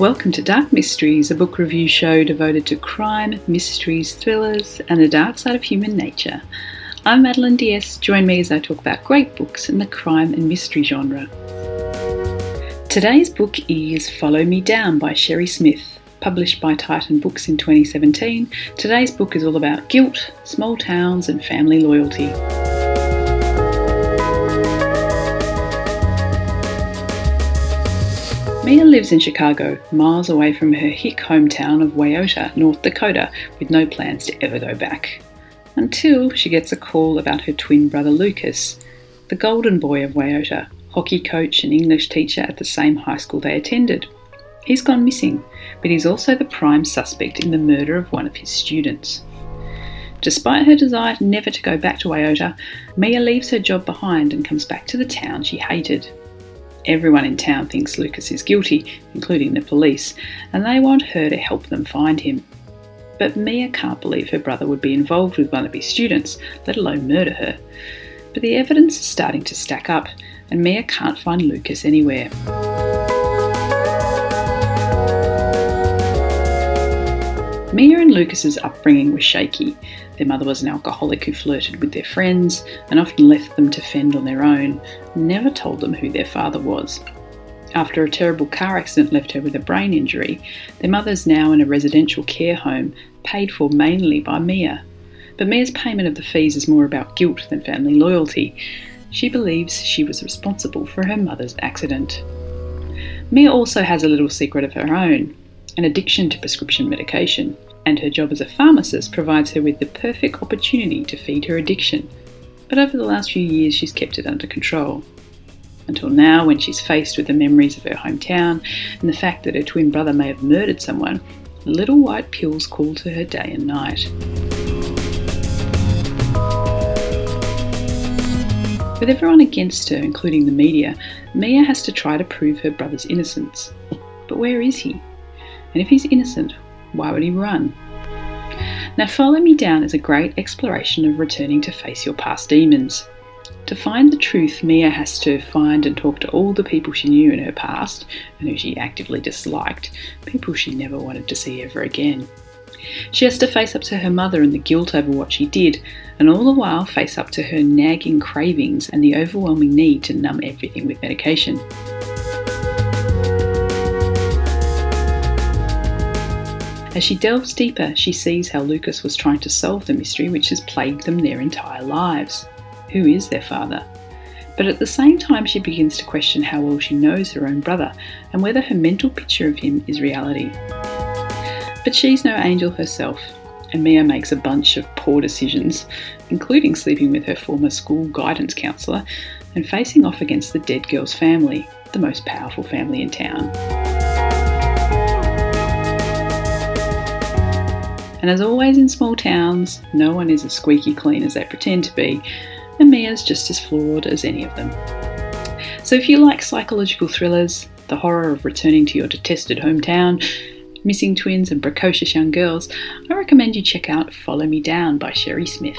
Welcome to Dark Mysteries, a book review show devoted to crime, mysteries, thrillers, and the dark side of human nature. I'm Madeline Diaz. Join me as I talk about great books in the crime and mystery genre. Today's book is Follow Me Down by Sherri Smith. Published by Titan Books in 2017, today's book is all about guilt, small towns, and family loyalty. Mia lives in Chicago, miles away from her hick hometown of Wayota, North Dakota, with no plans to ever go back. Until she gets a call about her twin brother Lucas, the golden boy of Wayota, hockey coach and English teacher at the same high school they attended. He's gone missing, but he's also the prime suspect in the murder of one of his students. Despite her desire never to go back to Wayota, Mia leaves her job behind and comes back to the town she hated. Everyone in town thinks Lucas is guilty, including the police, and they want her to help them find him. But Mia can't believe her brother would be involved with one of his students, let alone murder her. But the evidence is starting to stack up, and Mia can't find Lucas anywhere. Mia and Lucas's upbringing was shaky. Their mother was an alcoholic who flirted with their friends and often left them to fend on their own, never told them who their father was. After a terrible car accident left her with a brain injury, their mother's now in a residential care home, paid for mainly by Mia. But Mia's payment of the fees is more about guilt than family loyalty. She believes she was responsible for her mother's accident. Mia also has a little secret of her own an addiction to prescription medication, and her job as a pharmacist provides her with the perfect opportunity to feed her addiction. But over the last few years, she's kept it under control. Until now, when she's faced with the memories of her hometown and the fact that her twin brother may have murdered someone, little white pills call to her day and night. With everyone against her, including the media, Mia has to try to prove her brother's innocence. But where is he? And if he's innocent, why would he run? Now, Follow Me Down is a great exploration of returning to face your past demons. To find the truth, Mia has to find and talk to all the people she knew in her past and who she actively disliked, people she never wanted to see ever again. She has to face up to her mother and the guilt over what she did, and all the while face up to her nagging cravings and the overwhelming need to numb everything with medication. As she delves deeper, she sees how Lucas was trying to solve the mystery which has plagued them their entire lives. Who is their father? But at the same time, she begins to question how well she knows her own brother and whether her mental picture of him is reality. But she's no angel herself, and Mia makes a bunch of poor decisions, including sleeping with her former school guidance counsellor and facing off against the dead girl's family, the most powerful family in town. And as always in small towns, no one is as squeaky clean as they pretend to be, and Mia's just as flawed as any of them. So if you like psychological thrillers, the horror of returning to your detested hometown, missing twins, and precocious young girls, I recommend you check out Follow Me Down by Sherri Smith.